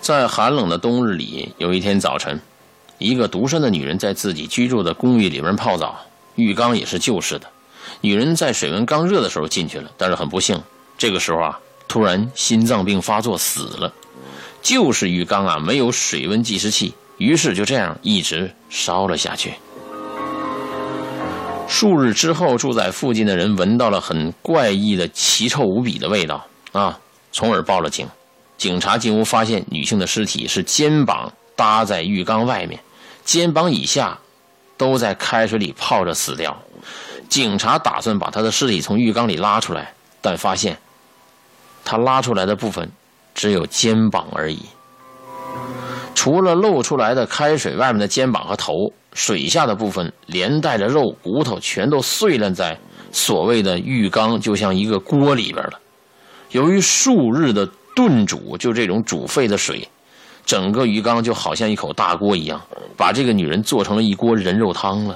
在寒冷的冬日里，有一天早晨，一个独身的女人在自己居住的公寓里面泡澡，浴缸也是旧式的。女人在水温刚热的时候进去了，但是很不幸，这个时候啊，突然心脏病发作死了。旧式浴缸啊，没有水温计时器，于是就这样一直烧了下去。数日之后，住在附近的人闻到了很怪异的奇臭无比的味道啊，从而报了警。警察进屋发现女性的尸体是肩膀搭在浴缸外面，肩膀以下都在开水里泡着死掉。警察打算把她的尸体从浴缸里拉出来，但发现他拉出来的部分只有肩膀而已，除了露出来的开水外面的肩膀和头，水下的部分连带着肉骨头全都碎烂在所谓的浴缸，就像一个锅里边了。由于数日的炖煮就这种煮沸的水，整个鱼缸就好像一口大锅一样，把这个女人做成了一锅人肉汤了。